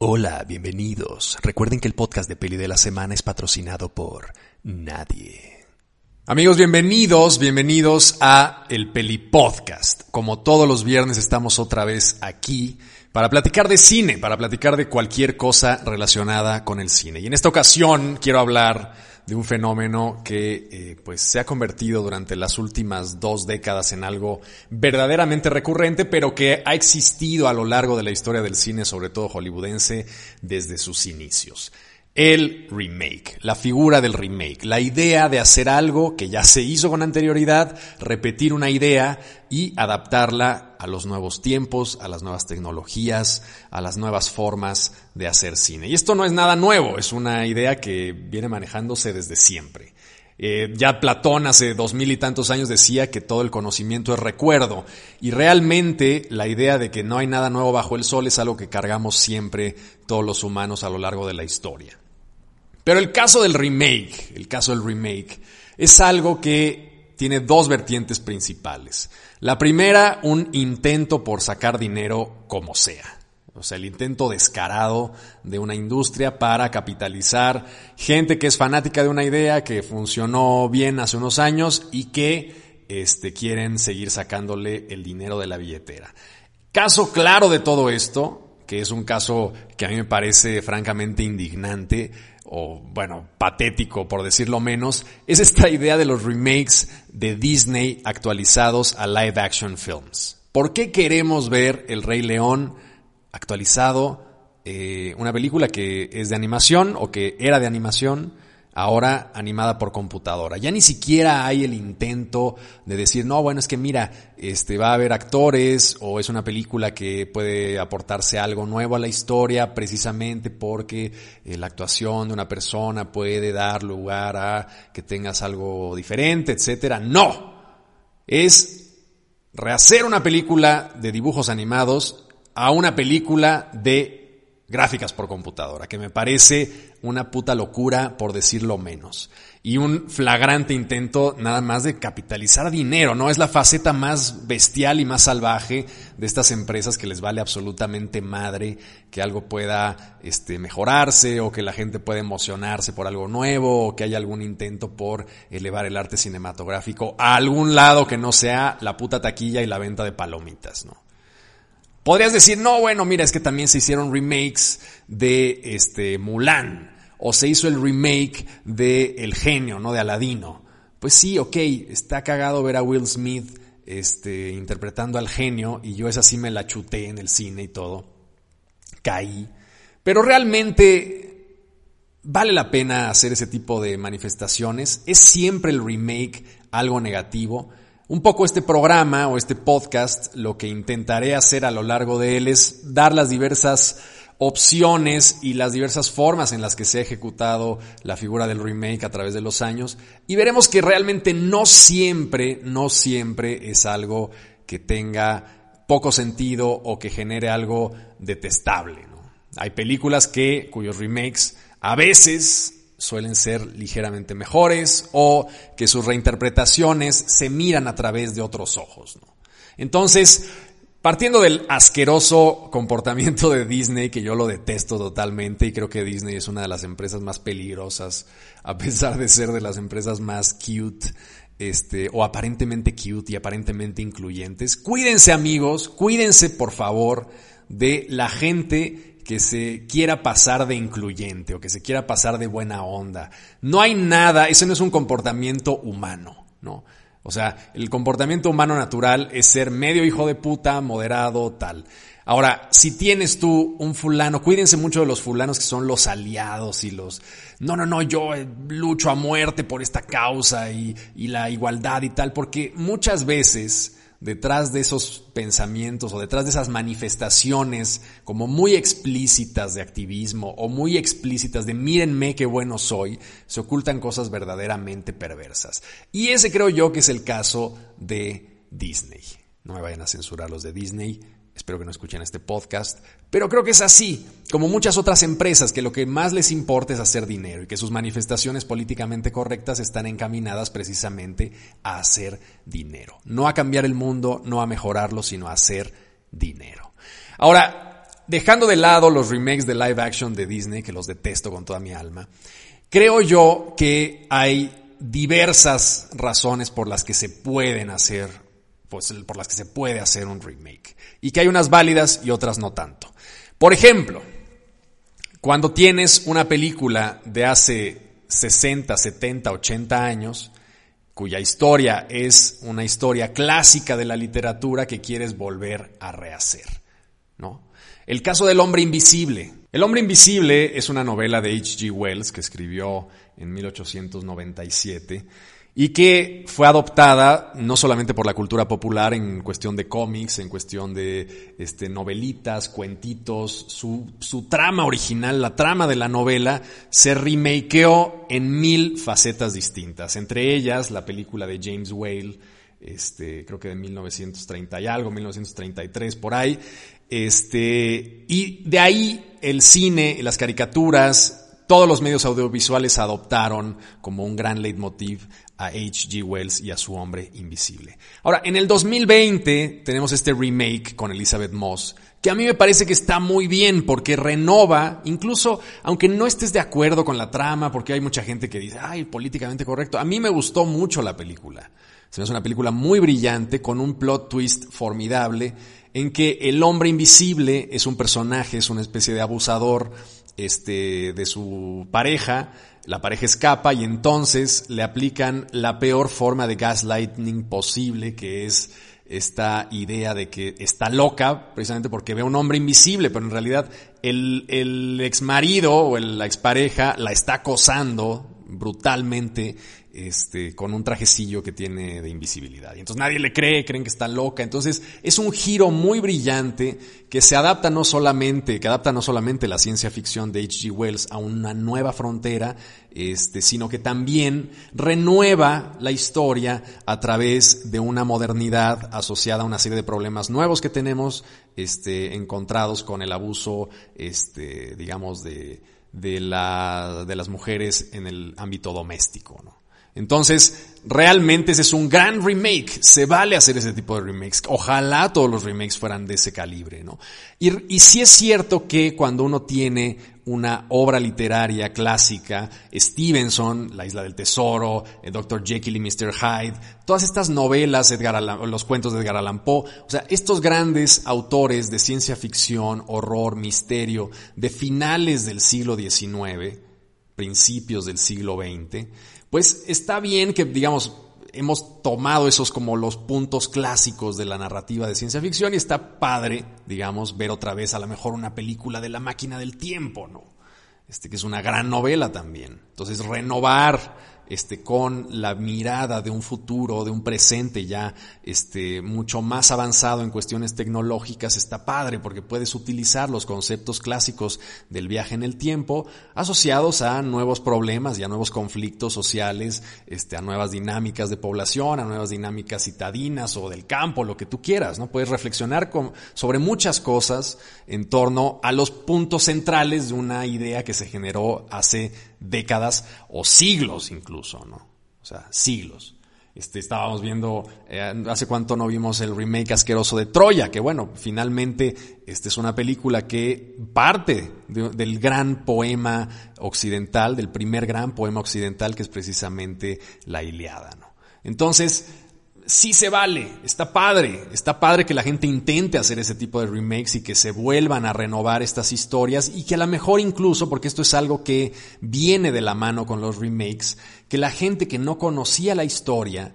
Hola, bienvenidos. Recuerden que el podcast de Peli de la Semana es patrocinado por nadie. Amigos, bienvenidos, bienvenidos a el Peli Podcast. Como todos los viernes estamos otra vez aquí para platicar de cine, para platicar de cualquier cosa relacionada con el cine. Y en esta ocasión quiero hablar de un fenómeno que eh, pues se ha convertido durante las últimas dos décadas en algo verdaderamente recurrente, pero que ha existido a lo largo de la historia del cine, sobre todo hollywoodense, desde sus inicios el remake, la figura del remake, la idea de hacer algo que ya se hizo con anterioridad, repetir una idea y adaptarla a los nuevos tiempos, a las nuevas tecnologías, a las nuevas formas de hacer cine. Y esto no es nada nuevo, es una idea que viene manejándose desde siempre. Eh, ya Platón hace dos mil y tantos años decía que todo el conocimiento es recuerdo y realmente la idea de que no hay nada nuevo bajo el sol es algo que cargamos siempre todos los humanos a lo largo de la historia. Pero el caso del remake, el caso del remake, es algo que tiene dos vertientes principales. La primera, un intento por sacar dinero como sea. O sea, el intento descarado de una industria para capitalizar gente que es fanática de una idea que funcionó bien hace unos años y que este, quieren seguir sacándole el dinero de la billetera. Caso claro de todo esto, que es un caso que a mí me parece francamente indignante, o bueno, patético por decirlo menos, es esta idea de los remakes de Disney actualizados a live action films. ¿Por qué queremos ver El Rey León actualizado, eh, una película que es de animación o que era de animación? Ahora animada por computadora. Ya ni siquiera hay el intento de decir, no, bueno, es que mira, este, va a haber actores o es una película que puede aportarse algo nuevo a la historia precisamente porque eh, la actuación de una persona puede dar lugar a que tengas algo diferente, etcétera. No. Es rehacer una película de dibujos animados a una película de gráficas por computadora, que me parece una puta locura por decirlo menos. Y un flagrante intento nada más de capitalizar dinero, ¿no? Es la faceta más bestial y más salvaje de estas empresas que les vale absolutamente madre que algo pueda este, mejorarse o que la gente pueda emocionarse por algo nuevo o que haya algún intento por elevar el arte cinematográfico a algún lado que no sea la puta taquilla y la venta de palomitas, ¿no? Podrías decir, no, bueno, mira, es que también se hicieron remakes de este Mulan o se hizo el remake de El genio, ¿no? De Aladino. Pues sí, ok, está cagado ver a Will Smith este, interpretando al genio y yo esa sí me la chuté en el cine y todo. Caí. Pero realmente vale la pena hacer ese tipo de manifestaciones. Es siempre el remake algo negativo. Un poco este programa o este podcast, lo que intentaré hacer a lo largo de él es dar las diversas opciones y las diversas formas en las que se ha ejecutado la figura del remake a través de los años y veremos que realmente no siempre, no siempre es algo que tenga poco sentido o que genere algo detestable. Hay películas que, cuyos remakes a veces suelen ser ligeramente mejores o que sus reinterpretaciones se miran a través de otros ojos. Entonces, partiendo del asqueroso comportamiento de Disney, que yo lo detesto totalmente y creo que Disney es una de las empresas más peligrosas, a pesar de ser de las empresas más cute, este, o aparentemente cute y aparentemente incluyentes. Cuídense amigos, cuídense por favor de la gente que se quiera pasar de incluyente o que se quiera pasar de buena onda. No hay nada, ese no es un comportamiento humano, ¿no? O sea, el comportamiento humano natural es ser medio hijo de puta, moderado, tal. Ahora, si tienes tú un fulano, cuídense mucho de los fulanos que son los aliados y los, no, no, no, yo eh, lucho a muerte por esta causa y, y la igualdad y tal, porque muchas veces detrás de esos pensamientos o detrás de esas manifestaciones como muy explícitas de activismo o muy explícitas de mírenme qué bueno soy, se ocultan cosas verdaderamente perversas. Y ese creo yo que es el caso de Disney. No me vayan a censurar los de Disney, Espero que no escuchen este podcast, pero creo que es así, como muchas otras empresas que lo que más les importa es hacer dinero y que sus manifestaciones políticamente correctas están encaminadas precisamente a hacer dinero. No a cambiar el mundo, no a mejorarlo, sino a hacer dinero. Ahora, dejando de lado los remakes de live action de Disney, que los detesto con toda mi alma, creo yo que hay diversas razones por las que se pueden hacer, pues, por las que se puede hacer un remake. Y que hay unas válidas y otras no tanto. Por ejemplo, cuando tienes una película de hace 60, 70, 80 años, cuya historia es una historia clásica de la literatura que quieres volver a rehacer, ¿no? El caso del hombre invisible. El hombre invisible es una novela de H.G. Wells que escribió en 1897 y que fue adoptada no solamente por la cultura popular en cuestión de cómics, en cuestión de este, novelitas, cuentitos, su, su trama original, la trama de la novela, se remakeó en mil facetas distintas, entre ellas la película de James Whale, este, creo que de 1930 y algo, 1933 por ahí, este, y de ahí el cine, las caricaturas, todos los medios audiovisuales adoptaron como un gran leitmotiv a H.G. Wells y a su hombre invisible. Ahora, en el 2020 tenemos este remake con Elizabeth Moss, que a mí me parece que está muy bien porque renova, incluso aunque no estés de acuerdo con la trama, porque hay mucha gente que dice, ay, políticamente correcto, a mí me gustó mucho la película. Se me hace una película muy brillante, con un plot twist formidable, en que el hombre invisible es un personaje, es una especie de abusador, este, de su pareja, la pareja escapa y entonces le aplican la peor forma de gaslighting posible, que es esta idea de que está loca precisamente porque ve a un hombre invisible, pero en realidad el, el ex marido o la expareja la está acosando brutalmente este, con un trajecillo que tiene de invisibilidad. Y entonces nadie le cree, creen que está loca. Entonces es un giro muy brillante que se adapta no solamente, que adapta no solamente la ciencia ficción de H.G. Wells a una nueva frontera, este, sino que también renueva la historia a través de una modernidad asociada a una serie de problemas nuevos que tenemos, este, encontrados con el abuso, este, digamos, de, de, la, de las mujeres en el ámbito doméstico, ¿no? Entonces, realmente ese es un gran remake. Se vale hacer ese tipo de remakes. Ojalá todos los remakes fueran de ese calibre, ¿no? Y, sí es cierto que cuando uno tiene una obra literaria clásica, Stevenson, La Isla del Tesoro, Dr. Jekyll y Mr. Hyde, todas estas novelas, Edgar los cuentos de Edgar Allan Poe, o sea, estos grandes autores de ciencia ficción, horror, misterio, de finales del siglo XIX, principios del siglo XX, pues está bien que, digamos, hemos tomado esos como los puntos clásicos de la narrativa de ciencia ficción y está padre, digamos, ver otra vez a lo mejor una película de la máquina del tiempo, ¿no? Este que es una gran novela también. Entonces, renovar este, con la mirada de un futuro, de un presente ya este, mucho más avanzado en cuestiones tecnológicas, está padre porque puedes utilizar los conceptos clásicos del viaje en el tiempo asociados a nuevos problemas y a nuevos conflictos sociales, este, a nuevas dinámicas de población, a nuevas dinámicas citadinas o del campo, lo que tú quieras, ¿no? Puedes reflexionar con, sobre muchas cosas en torno a los puntos centrales de una idea que se generó hace décadas o siglos incluso, ¿no? O sea, siglos. Este, estábamos viendo, eh, hace cuánto no vimos el remake asqueroso de Troya, que bueno, finalmente este es una película que parte del gran poema occidental, del primer gran poema occidental que es precisamente la Iliada, ¿no? Entonces, sí se vale, está padre, está padre que la gente intente hacer ese tipo de remakes y que se vuelvan a renovar estas historias y que a lo mejor incluso, porque esto es algo que viene de la mano con los remakes, que la gente que no conocía la historia,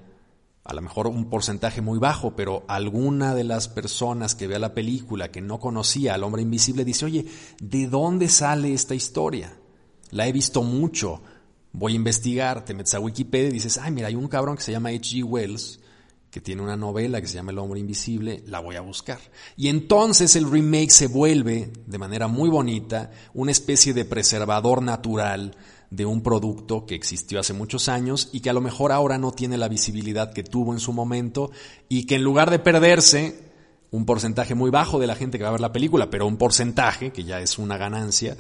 a lo mejor un porcentaje muy bajo, pero alguna de las personas que vea la película que no conocía al hombre invisible dice, oye, ¿de dónde sale esta historia? La he visto mucho, voy a investigar, te metes a Wikipedia y dices, ay, mira, hay un cabrón que se llama H.G. Wells, que tiene una novela que se llama El hombre invisible, la voy a buscar. Y entonces el remake se vuelve, de manera muy bonita, una especie de preservador natural de un producto que existió hace muchos años y que a lo mejor ahora no tiene la visibilidad que tuvo en su momento y que en lugar de perderse un porcentaje muy bajo de la gente que va a ver la película, pero un porcentaje, que ya es una ganancia,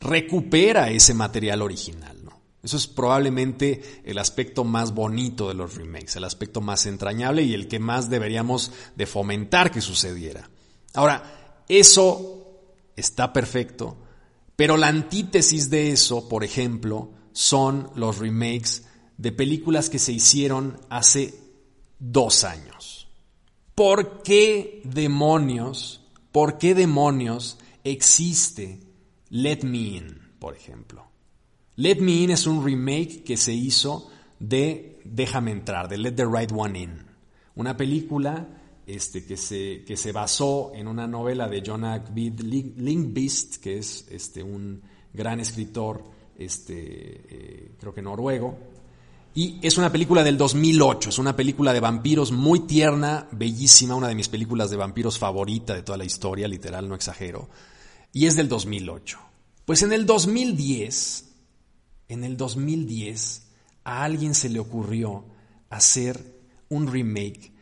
recupera ese material original. Eso es probablemente el aspecto más bonito de los remakes, el aspecto más entrañable y el que más deberíamos de fomentar que sucediera. Ahora, eso está perfecto, pero la antítesis de eso, por ejemplo, son los remakes de películas que se hicieron hace dos años. ¿Por qué demonios, por qué demonios existe Let Me In, por ejemplo? Let Me In es un remake que se hizo de Déjame entrar, de Let the Right One In. Una película este, que, se, que se basó en una novela de Jonah Lindqvist, que es este, un gran escritor, este, eh, creo que noruego. Y es una película del 2008, es una película de vampiros muy tierna, bellísima, una de mis películas de vampiros favorita de toda la historia, literal, no exagero. Y es del 2008. Pues en el 2010, en el 2010, a alguien se le ocurrió hacer un remake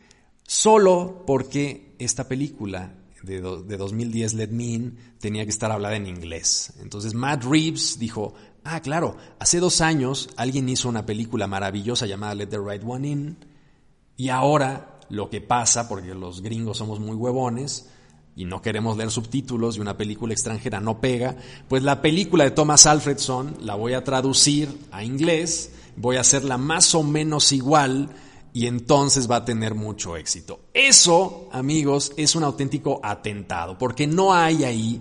solo porque esta película de, 2010, Let Me In, tenía que estar hablada en inglés. Entonces Matt Reeves dijo, ah, claro, hace dos años alguien hizo una película maravillosa llamada Let the Right One In, y ahora lo que pasa, porque los gringos somos muy huevones, y no queremos leer subtítulos y una película extranjera no pega, pues la película de Thomas Alfredson la voy a traducir a inglés, voy a hacerla más o menos igual y entonces va a tener mucho éxito. Eso, amigos, es un auténtico atentado, porque no hay ahí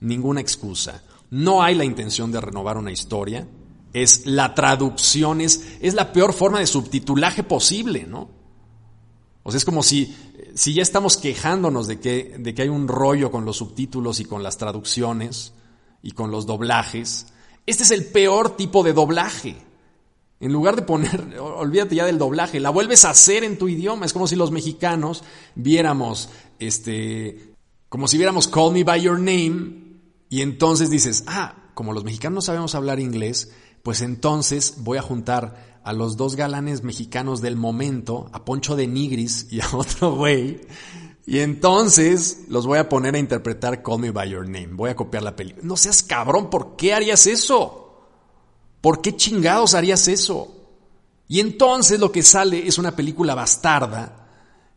ninguna excusa. No hay la intención de renovar una historia. Es la traducción, es, es la peor forma de subtitulaje posible, ¿no? O sea, es como si, si ya estamos quejándonos de que, de que hay un rollo con los subtítulos y con las traducciones y con los doblajes. Este es el peor tipo de doblaje. En lugar de poner, olvídate ya del doblaje, la vuelves a hacer en tu idioma. Es como si los mexicanos viéramos, este, como si viéramos Call Me By Your Name y entonces dices, ah, como los mexicanos no sabemos hablar inglés, pues entonces voy a juntar a los dos galanes mexicanos del momento, a Poncho de Nigris y a otro güey, y entonces los voy a poner a interpretar Call Me By Your Name. Voy a copiar la película. No seas cabrón, ¿por qué harías eso? ¿Por qué chingados harías eso? Y entonces lo que sale es una película bastarda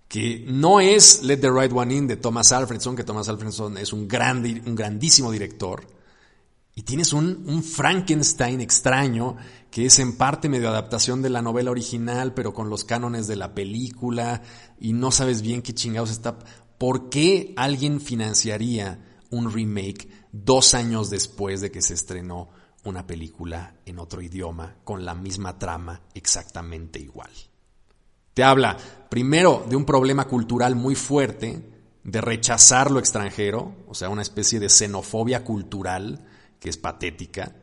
que no es Let the Right One In de Thomas Alfredson, que Thomas Alfredson es un, un grandísimo director, y tienes un, Frankenstein extraño que es en parte medio adaptación de la novela original, pero con los cánones de la película, y no sabes bien qué chingados está. ¿Por qué alguien financiaría un remake dos años después de que se estrenó una película en otro idioma con la misma trama exactamente igual. Te habla primero de un problema cultural muy fuerte, de rechazar lo extranjero, o sea, una especie de xenofobia cultural que es patética,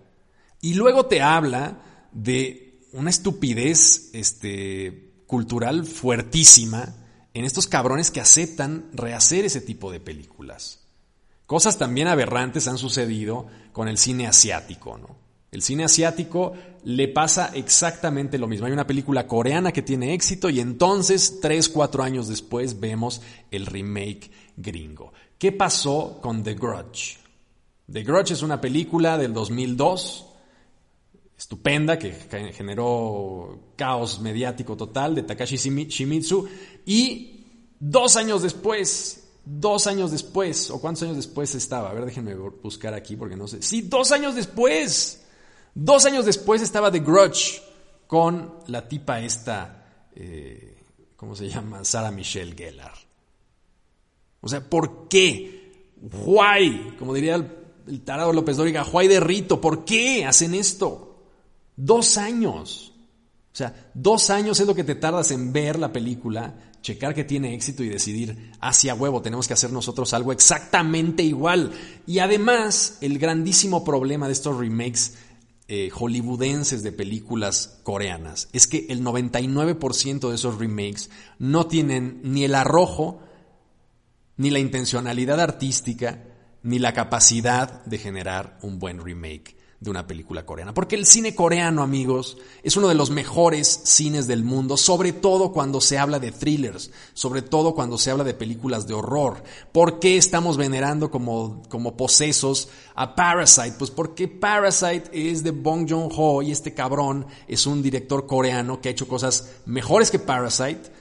y luego te habla de una estupidez este, cultural fuertísima en estos cabrones que aceptan rehacer ese tipo de películas. Cosas también aberrantes han sucedido con el cine asiático, ¿no? El cine asiático le pasa exactamente lo mismo. Hay una película coreana que tiene éxito y entonces, tres, cuatro años después, vemos el remake gringo. ¿Qué pasó con The Grudge? The Grudge es una película del 2002, estupenda, que generó caos mediático total de Takashi Shimizu y dos años después Dos años después, o cuántos años después estaba, a ver, déjenme buscar aquí porque no sé. Sí, dos años después. Dos años después estaba The Grudge con la tipa esta, eh, ¿cómo se llama? Sarah Michelle Gellar. O sea, ¿por qué? Why, como diría el, tarado López Dóriga, why de Rito, ¿por qué hacen esto? Dos años. O sea, dos años es lo que te tardas en ver la película checar que tiene éxito y decidir hacia huevo, tenemos que hacer nosotros algo exactamente igual. Y además, el grandísimo problema de estos remakes eh, hollywoodenses de películas coreanas es que el 99% de esos remakes no tienen ni el arrojo, ni la intencionalidad artística, ni la capacidad de generar un buen remake de una película coreana. Porque el cine coreano, amigos, es uno de los mejores cines del mundo, sobre todo cuando se habla de thrillers, sobre todo cuando se habla de películas de horror. ¿Por qué estamos venerando como, como posesos a Parasite? Pues porque Parasite es de Bong Joon-ho y este cabrón es un director coreano que ha hecho cosas mejores que Parasite,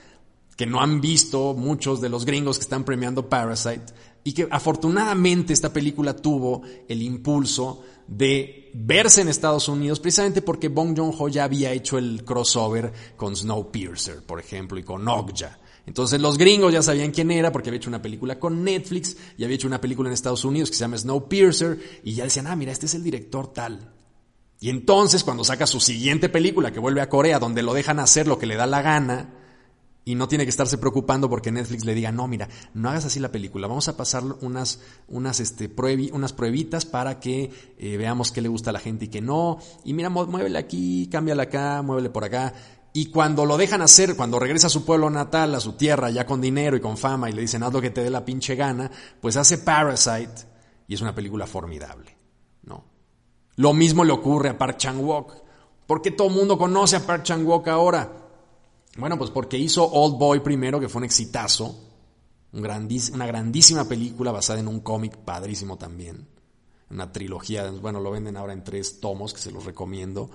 que no han visto muchos de los gringos que están premiando Parasite y que afortunadamente esta película tuvo el impulso de verse en Estados Unidos precisamente porque Bong Joon-ho ya había hecho el crossover con Snowpiercer, por ejemplo, y con Okja. Entonces los gringos ya sabían quién era porque había hecho una película con Netflix y había hecho una película en Estados Unidos que se llama Snowpiercer y ya decían, ah, mira, este es el director tal. Y entonces cuando saca su siguiente película que vuelve a Corea donde lo dejan hacer lo que le da la gana, y no tiene que estarse preocupando porque Netflix le diga, no, mira, no hagas así la película, vamos a pasar unas, unas, este, unas pruebitas para que eh, veamos qué le gusta a la gente y qué no. Y mira, muévele aquí, cámbiala acá, muévele por acá. Y cuando lo dejan hacer, cuando regresa a su pueblo natal, a su tierra, ya con dinero y con fama, y le dicen, haz lo que te dé la pinche gana, pues hace Parasite y es una película formidable, ¿no? Lo mismo le ocurre a Park Chan-wook. ¿Por qué todo el mundo conoce a Park Chan-wook ahora? Bueno, pues porque hizo Old Boy primero, que fue un exitazo, una grandísima película basada en un cómic padrísimo también, una trilogía, bueno, lo venden ahora en tres tomos, que se los recomiendo,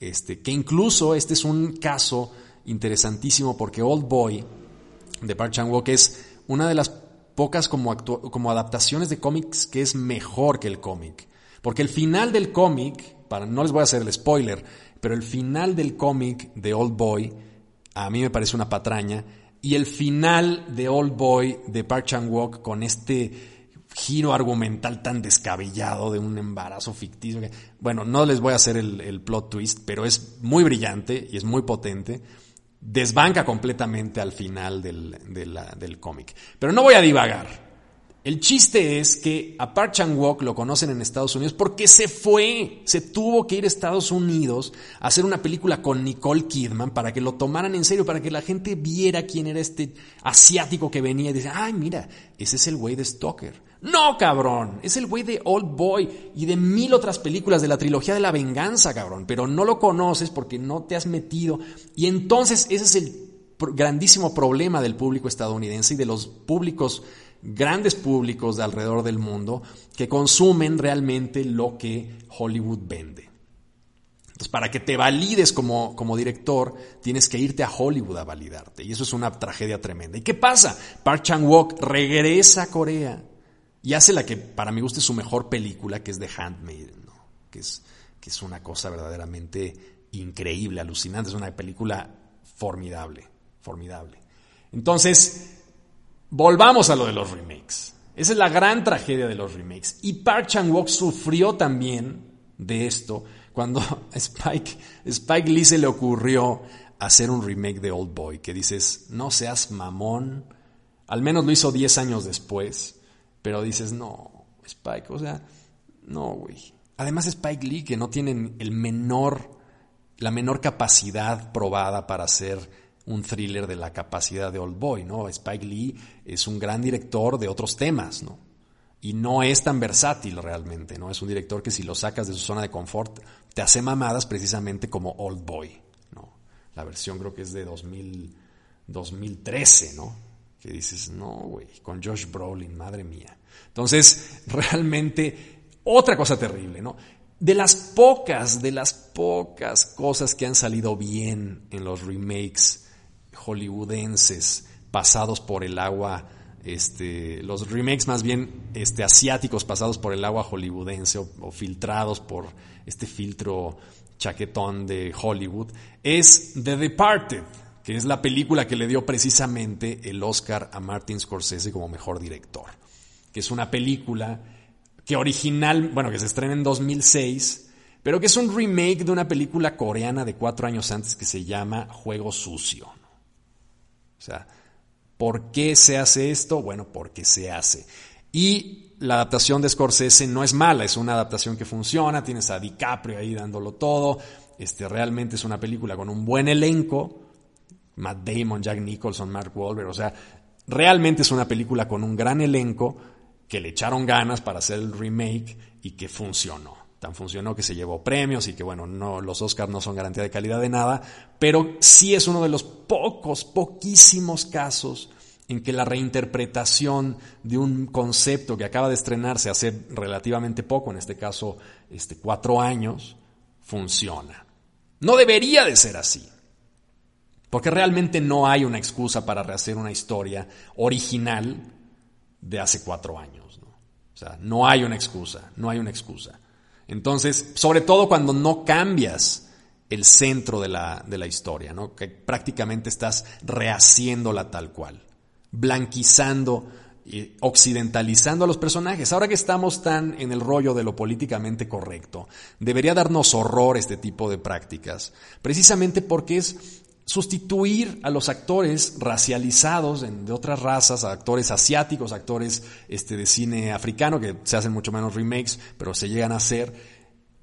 este, que incluso este es un caso interesantísimo porque Old Boy de Park Chan-wook es una de las pocas como, como adaptaciones de cómics que es mejor que el cómic. Porque el final del cómic, para, no les voy a hacer el spoiler, pero el final del cómic de Old Boy a mí me parece una patraña. Y el final de Old Boy de Park Chan-wook con este giro argumental tan descabellado de un embarazo ficticio. Bueno, no les voy a hacer el, plot twist, pero es muy brillante y es muy potente. Desbanca completamente al final del, del cómic. Pero no voy a divagar. El chiste es que a Park Chan-wook lo conocen en Estados Unidos porque se fue, se tuvo que ir a Estados Unidos a hacer una película con Nicole Kidman para que lo tomaran en serio, para que la gente viera quién era este asiático que venía y decía, ay, mira, ese es el güey de Stoker. No, cabrón, es el güey de Old Boy y de mil otras películas de la trilogía de la venganza, cabrón, pero no lo conoces porque no te has metido. Y entonces ese es el grandísimo problema del público estadounidense y de los públicos grandes públicos de alrededor del mundo que consumen realmente lo que Hollywood vende. Entonces, para que te valides como, como director, tienes que irte a Hollywood a validarte. Y eso es una tragedia tremenda. ¿Y qué pasa? Park Chan-wook regresa a Corea y hace la que para mí gusta es su mejor película, que es The Handmaiden, que, es, que es una cosa verdaderamente increíble, alucinante. Es una película formidable, formidable. Entonces, Volvamos a lo de los remakes. Esa es la gran tragedia de los remakes. Y Park Chan-wook sufrió también de esto cuando Spike, Spike Lee se le ocurrió hacer un remake de Old Boy, que dices, no seas mamón. Al menos lo hizo 10 años después, pero dices, no, Spike, o sea, no, güey. Además Spike Lee, que no tiene el menor, la menor capacidad probada para hacer un thriller de la capacidad de Old Boy, ¿no? Spike Lee es un gran director de otros temas, ¿no? Y no es tan versátil realmente, ¿no? Es un director que si lo sacas de su zona de confort, te hace mamadas precisamente como Old Boy, ¿no? La versión creo que es de 2000, 2013, ¿no? Que dices, no, güey, con Josh Brolin, madre mía. Entonces, realmente, otra cosa terrible, ¿no? De las pocas, de las pocas cosas que han salido bien en los remakes hollywoodenses pasados por el agua, este, los remakes más bien este, asiáticos pasados por el agua hollywoodense o, filtrados por este filtro chaquetón de Hollywood, es The Departed, que es la película que le dio precisamente el Oscar a Martin Scorsese como mejor director, que es una película que original, bueno, que se estrena en 2006, pero que es un remake de una película coreana de cuatro años antes que se llama Juego Sucio. O sea, ¿por qué se hace esto? Bueno, porque se hace. Y la adaptación de Scorsese no es mala, es una adaptación que funciona, tienes a DiCaprio ahí dándolo todo, este, realmente es una película con un buen elenco, Matt Damon, Jack Nicholson, Mark Wahlberg, o sea, realmente es una película con un gran elenco que le echaron ganas para hacer el remake y que funcionó tan funcionó que se llevó premios y que bueno, no, los Oscars no son garantía de calidad de nada, pero sí es uno de los pocos, poquísimos casos en que la reinterpretación de un concepto que acaba de estrenarse hace relativamente poco, en este caso este, cuatro años, funciona. No debería de ser así, porque realmente no hay una excusa para rehacer una historia original de hace cuatro años. ¿no? O sea, no hay una excusa, no hay una excusa. Entonces, sobre todo cuando no cambias el centro de la, de la historia, ¿no? que prácticamente estás rehaciéndola tal cual, blanquizando y occidentalizando a los personajes. Ahora que estamos tan en el rollo de lo políticamente correcto, debería darnos horror este tipo de prácticas, precisamente porque es sustituir a los actores racializados de otras razas, a actores asiáticos, actores este, de cine africano, que se hacen mucho menos remakes, pero se llegan a hacer,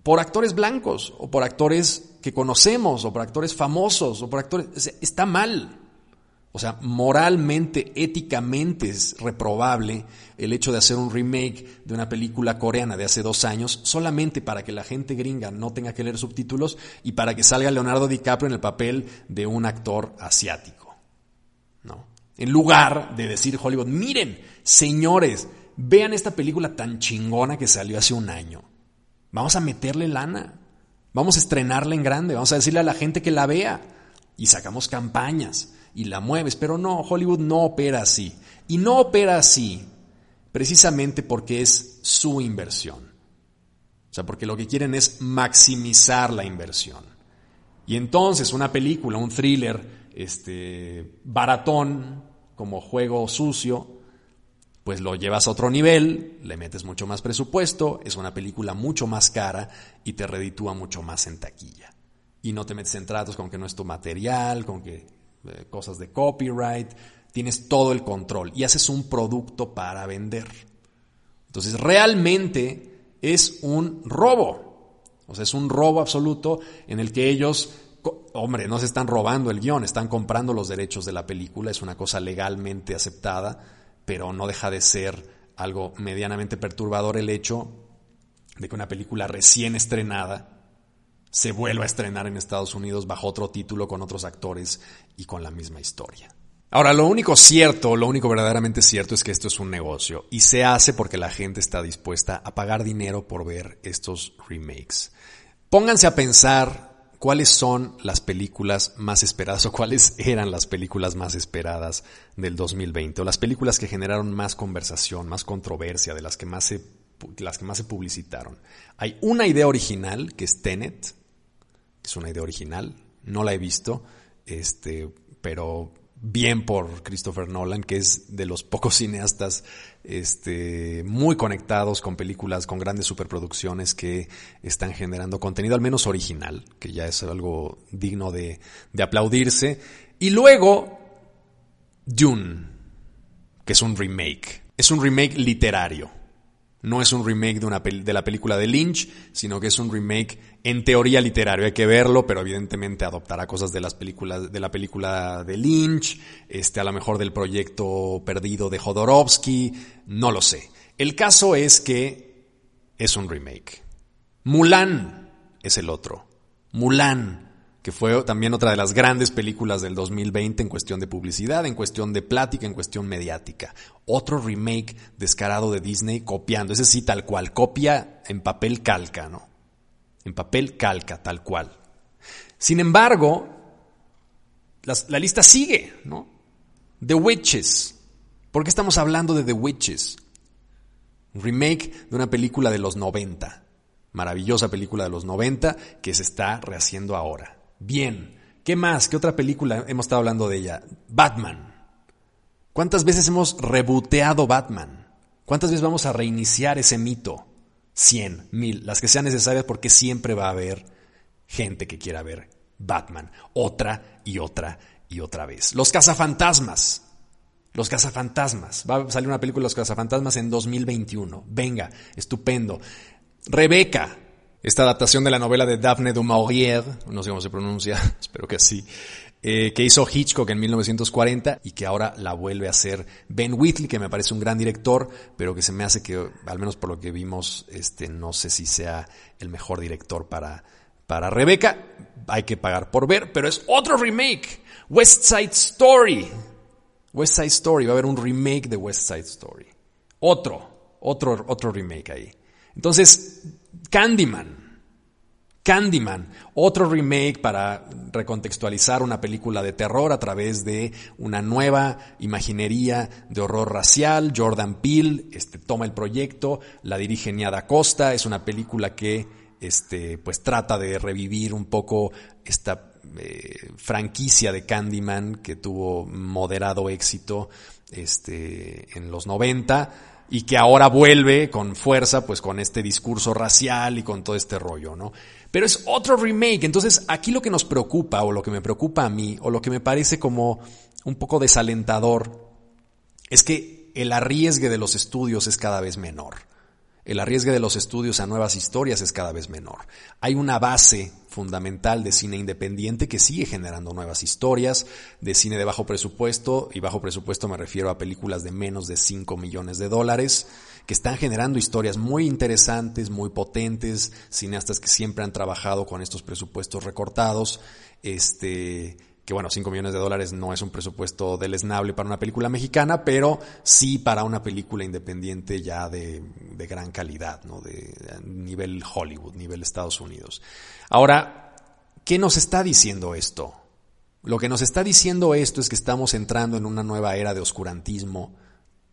por actores blancos, o por actores que conocemos, o por actores famosos, o por actores... Está mal. O sea, moralmente, éticamente es reprobable el hecho de hacer un remake de una película coreana de hace dos años solamente para que la gente gringa no tenga que leer subtítulos y para que salga Leonardo DiCaprio en el papel de un actor asiático. ¿No? En lugar de decir Hollywood, miren, señores, vean esta película tan chingona que salió hace un año. Vamos a meterle lana. Vamos a estrenarla en grande. Vamos a decirle a la gente que la vea. Y sacamos campañas y la mueves, pero no, Hollywood no opera así. Y no opera así precisamente porque es su inversión. O sea, porque lo que quieren es maximizar la inversión. Y entonces una película, un thriller, este, baratón, como juego sucio, pues lo llevas a otro nivel, le metes mucho más presupuesto, es una película mucho más cara y te reditúa mucho más en taquilla. Y no te metes en tratos con que no es tu material, con que cosas de copyright, tienes todo el control y haces un producto para vender. Entonces, realmente es un robo. O sea, es un robo absoluto en el que ellos, hombre, no se están robando el guion, están comprando los derechos de la película, es una cosa legalmente aceptada, pero no deja de ser algo medianamente perturbador el hecho de que una película recién estrenada se vuelva a estrenar en Estados Unidos bajo otro título, con otros actores y con la misma historia. Ahora, lo único cierto, lo único verdaderamente cierto es que esto es un negocio y se hace porque la gente está dispuesta a pagar dinero por ver estos remakes. Pónganse a pensar cuáles son las películas más esperadas o cuáles eran las películas más esperadas del 2020 o las películas que generaron más conversación, más controversia, de las que más se, las que más se publicitaron. Hay una idea original que es Tenet, es una idea original, no la he visto, este, pero bien por Christopher Nolan, que es de los pocos cineastas este, muy conectados con películas, con grandes superproducciones que están generando contenido, al menos original, que ya es algo digno de, de aplaudirse. Y luego, Dune, que es un remake. Es un remake literario. No es un remake de, una de la película de Lynch, sino que es un remake en teoría literario. Hay que verlo, pero evidentemente adoptará cosas de las películas, de la película de Lynch, este, a lo mejor del proyecto perdido de Jodorowsky, no lo sé. El caso es que es un remake. Mulan es el otro. Mulan que fue también otra de las grandes películas del 2020 en cuestión de publicidad, en cuestión de plática, en cuestión mediática. Otro remake descarado de Disney copiando, ese sí tal cual, copia en papel calca, ¿no? En papel calca, tal cual. Sin embargo, la lista sigue, ¿no? The Witches. ¿Por qué estamos hablando de The Witches? Remake de una película de los 90. Maravillosa película de los 90 que se está rehaciendo ahora. Bien. ¿Qué más? ¿Qué otra película hemos estado hablando de ella? Batman. ¿Cuántas veces hemos reboteado Batman? ¿Cuántas veces vamos a reiniciar ese mito? Cien, mil, las que sean necesarias porque siempre va a haber gente que quiera ver Batman. Otra y otra y otra vez. Los cazafantasmas. Los cazafantasmas. Va a salir una película de los cazafantasmas en 2021. Venga, estupendo. Rebeca, esta adaptación de la novela de Daphne du Maurier, no sé cómo se pronuncia, espero que así, eh, que hizo Hitchcock en 1940 y que ahora la vuelve a hacer Ben Whitley, que me parece un gran director, pero que se me hace que, al menos por lo que vimos, este, no sé si sea el mejor director para, para Rebeca. Hay que pagar por ver, pero es otro remake. West Side Story. West Side Story, va a haber un remake de West Side Story. Otro, otro, otro remake ahí. Entonces, Candyman. Candyman, otro remake para recontextualizar una película de terror a través de una nueva imaginería de horror racial. Jordan Peele este, toma el proyecto, la dirige Niada Costa, es una película que este, pues trata de revivir un poco esta eh, franquicia de Candyman que tuvo moderado éxito este, en los 90 y que ahora vuelve con fuerza, pues con este discurso racial y con todo este rollo, ¿no? Pero es otro remake, entonces aquí lo que nos preocupa, o lo que me preocupa a mí, o lo que me parece como un poco desalentador, es que el arriesgue de los estudios es cada vez menor el arriesgue de los estudios a nuevas historias es cada vez menor. Hay una base fundamental de cine independiente que sigue generando nuevas historias, de cine de bajo presupuesto, y bajo presupuesto me refiero a películas de menos de 5 millones de dólares, que están generando historias muy interesantes, muy potentes, cineastas que siempre han trabajado con estos presupuestos recortados, este, que bueno, 5 millones de dólares no es un presupuesto deleznable para una película mexicana, pero sí para una película independiente ya de, gran calidad, ¿no? De, nivel Hollywood, nivel Estados Unidos. Ahora, ¿qué nos está diciendo esto? Lo que nos está diciendo esto es que estamos entrando en una nueva era de oscurantismo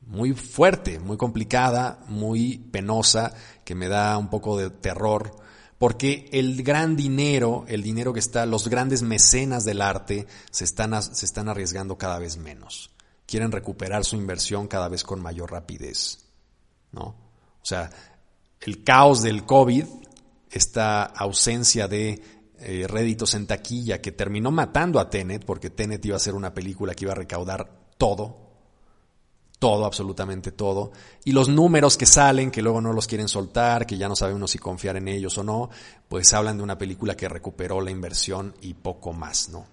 muy fuerte, muy complicada, muy penosa, que me da un poco de terror porque el gran dinero, el dinero que está, los grandes mecenas del arte se están, se están arriesgando cada vez menos. Quieren recuperar su inversión cada vez con mayor rapidez. ¿no? O sea, el caos del COVID, esta ausencia de eh, réditos en taquilla que terminó matando a Tenet, porque Tenet iba a ser una película que iba a recaudar todo, todo, absolutamente todo. Y los números que salen, que luego no los quieren soltar, que ya no sabemos si confiar en ellos o no, pues hablan de una película que recuperó la inversión y poco más, ¿no?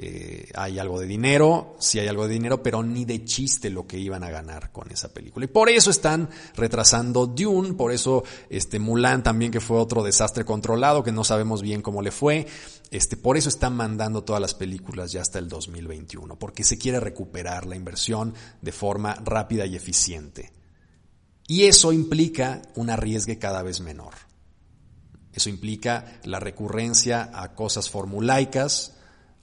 Eh, hay algo de dinero, sí hay algo de dinero, pero ni de chiste lo que iban a ganar con esa película. Y por eso están retrasando Dune, por eso este Mulan también que fue otro desastre controlado, que no sabemos bien cómo le fue. Este, por eso están mandando todas las películas ya hasta el 2021, porque se quiere recuperar la inversión de forma rápida y eficiente. Y eso implica un arriesgue cada vez menor. Eso implica la recurrencia a cosas formulaicas,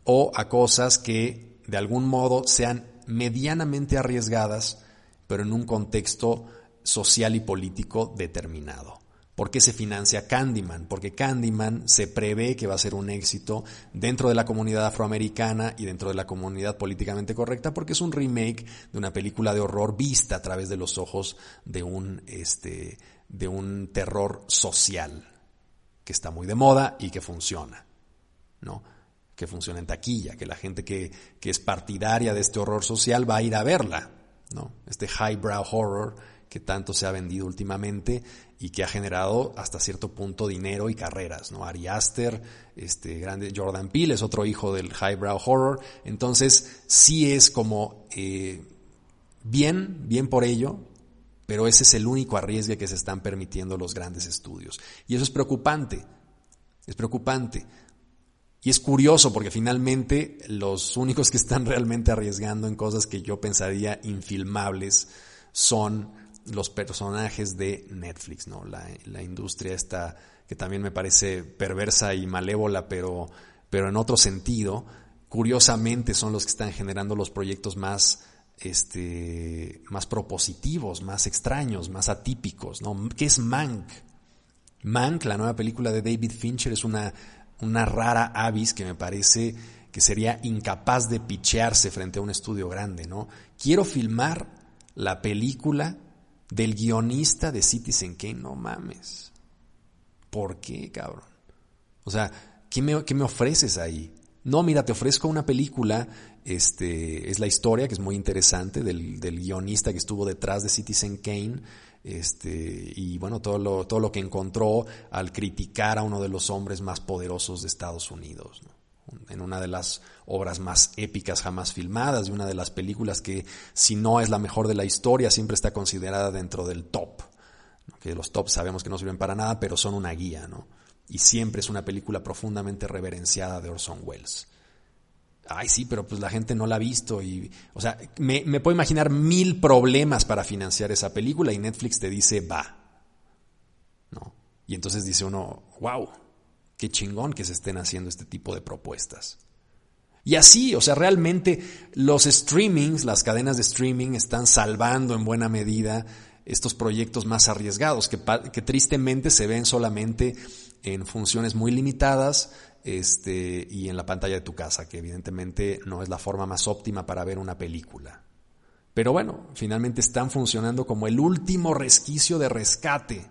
o a cosas que de algún modo sean medianamente arriesgadas, pero en un contexto social y político determinado. ¿Por qué se financia Candyman? Porque Candyman se prevé que va a ser un éxito dentro de la comunidad afroamericana y dentro de la comunidad políticamente correcta, porque es un remake de una película de horror vista a través de los ojos de un, este, de un terror social que está muy de moda y que funciona. ¿no? que funciona en taquilla, que la gente que, que, es partidaria de este horror social va a ir a verla, ¿no? Este highbrow horror que tanto se ha vendido últimamente y que ha generado hasta cierto punto dinero y carreras, ¿no? Ari Aster, este grande Jordan Peele es otro hijo del highbrow horror, entonces sí es como eh, bien, bien por ello, pero ese es el único arriesgue que se están permitiendo los grandes estudios. Y eso es preocupante, es preocupante. Y es curioso porque finalmente los únicos que están realmente arriesgando en cosas que yo pensaría infilmables son los personajes de Netflix, ¿no? La, industria esta que también me parece perversa y malévola, pero, pero en otro sentido, curiosamente son los que están generando los proyectos más, este, más propositivos, más extraños, más atípicos, ¿no? ¿Qué es Mank? Mank, la nueva película de David Fincher, es una una rara avis que me parece que sería incapaz de pichearse frente a un estudio grande, ¿no? Quiero filmar la película del guionista de Citizen Kane, no mames. ¿Por qué, cabrón? O sea, ¿qué me, qué me ofreces ahí? No, mira, te ofrezco una película, este, es la historia que es muy interesante del, del guionista que estuvo detrás de Citizen Kane, este, y bueno, todo lo, todo lo que encontró al criticar a uno de los hombres más poderosos de Estados Unidos. En una de las obras más épicas jamás filmadas, y una de las películas que, si no es la mejor de la historia, siempre está considerada dentro del top. Que los tops sabemos que no sirven para nada, pero son una guía, ¿no? Y siempre es una película profundamente reverenciada de Orson Welles ay, sí, pero pues la gente no la ha visto y, o sea, me, me, puedo imaginar mil problemas para financiar esa película y Netflix te dice, va, ¿no? Y entonces dice uno, wow, Qué chingón que se estén haciendo este tipo de propuestas. Y así, o sea, realmente los streamings, las cadenas de streaming están salvando en buena medida estos proyectos más arriesgados, que, tristemente se ven solamente en funciones muy limitadas este, y en la pantalla de tu casa, que evidentemente no es la forma más óptima para ver una película. Pero bueno, finalmente están funcionando como el último resquicio de rescate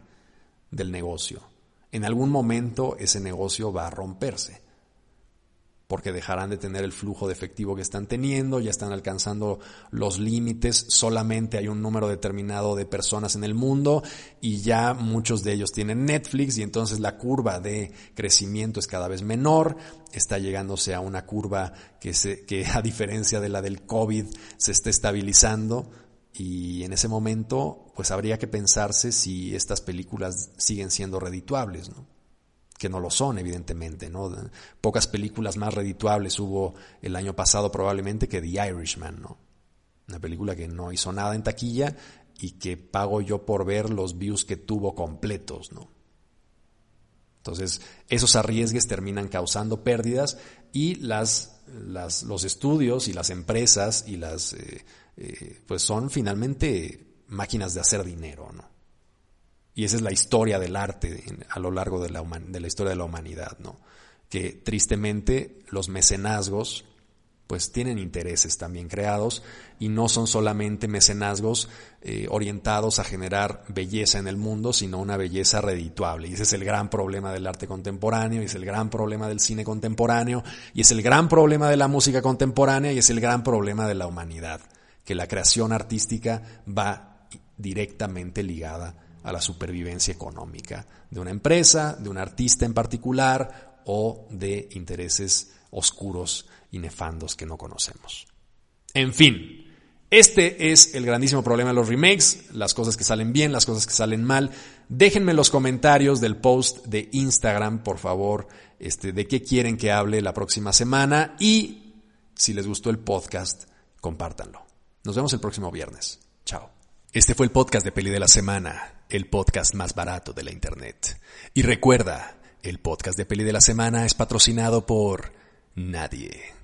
del negocio. En algún momento ese negocio va a romperse porque dejarán de tener el flujo de efectivo que están teniendo, ya están alcanzando los límites, solamente hay un número determinado de personas en el mundo y ya muchos de ellos tienen Netflix y entonces la curva de crecimiento es cada vez menor, está llegándose a una curva que, se, que a diferencia de la del COVID se está estabilizando y en ese momento pues habría que pensarse si estas películas siguen siendo redituables, ¿no? que no lo son, evidentemente, ¿no? Pocas películas más redituables hubo el año pasado probablemente que The Irishman, ¿no? Una película que no hizo nada en taquilla y que pago yo por ver los views que tuvo completos, ¿no? Entonces, esos arriesgues terminan causando pérdidas y las, las los estudios y las empresas y las, eh, eh, pues son finalmente máquinas de hacer dinero, ¿no? Y esa es la historia del arte a lo largo de la, historia de la humanidad, ¿no? Que tristemente los mecenazgos pues tienen intereses también creados y no son solamente mecenazgos eh, orientados a generar belleza en el mundo, sino una belleza redituable. Y ese es el gran problema del arte contemporáneo, y es el gran problema del cine contemporáneo, y es el gran problema de la música contemporánea, y es el gran problema de la humanidad, que la creación artística va directamente ligada a la supervivencia económica de una empresa, de un artista en particular o de intereses oscuros y nefandos que no conocemos. En fin, este es el grandísimo problema de los remakes, las cosas que salen bien, las cosas que salen mal. Déjenme en los comentarios del post de Instagram, por favor, este, de qué quieren que hable la próxima semana y si les gustó el podcast, compártanlo. Nos vemos el próximo viernes. Chao. Este fue el podcast de Peli de la Semana el podcast más barato de la Internet. Y recuerda, el podcast de peli de la semana es patrocinado por nadie.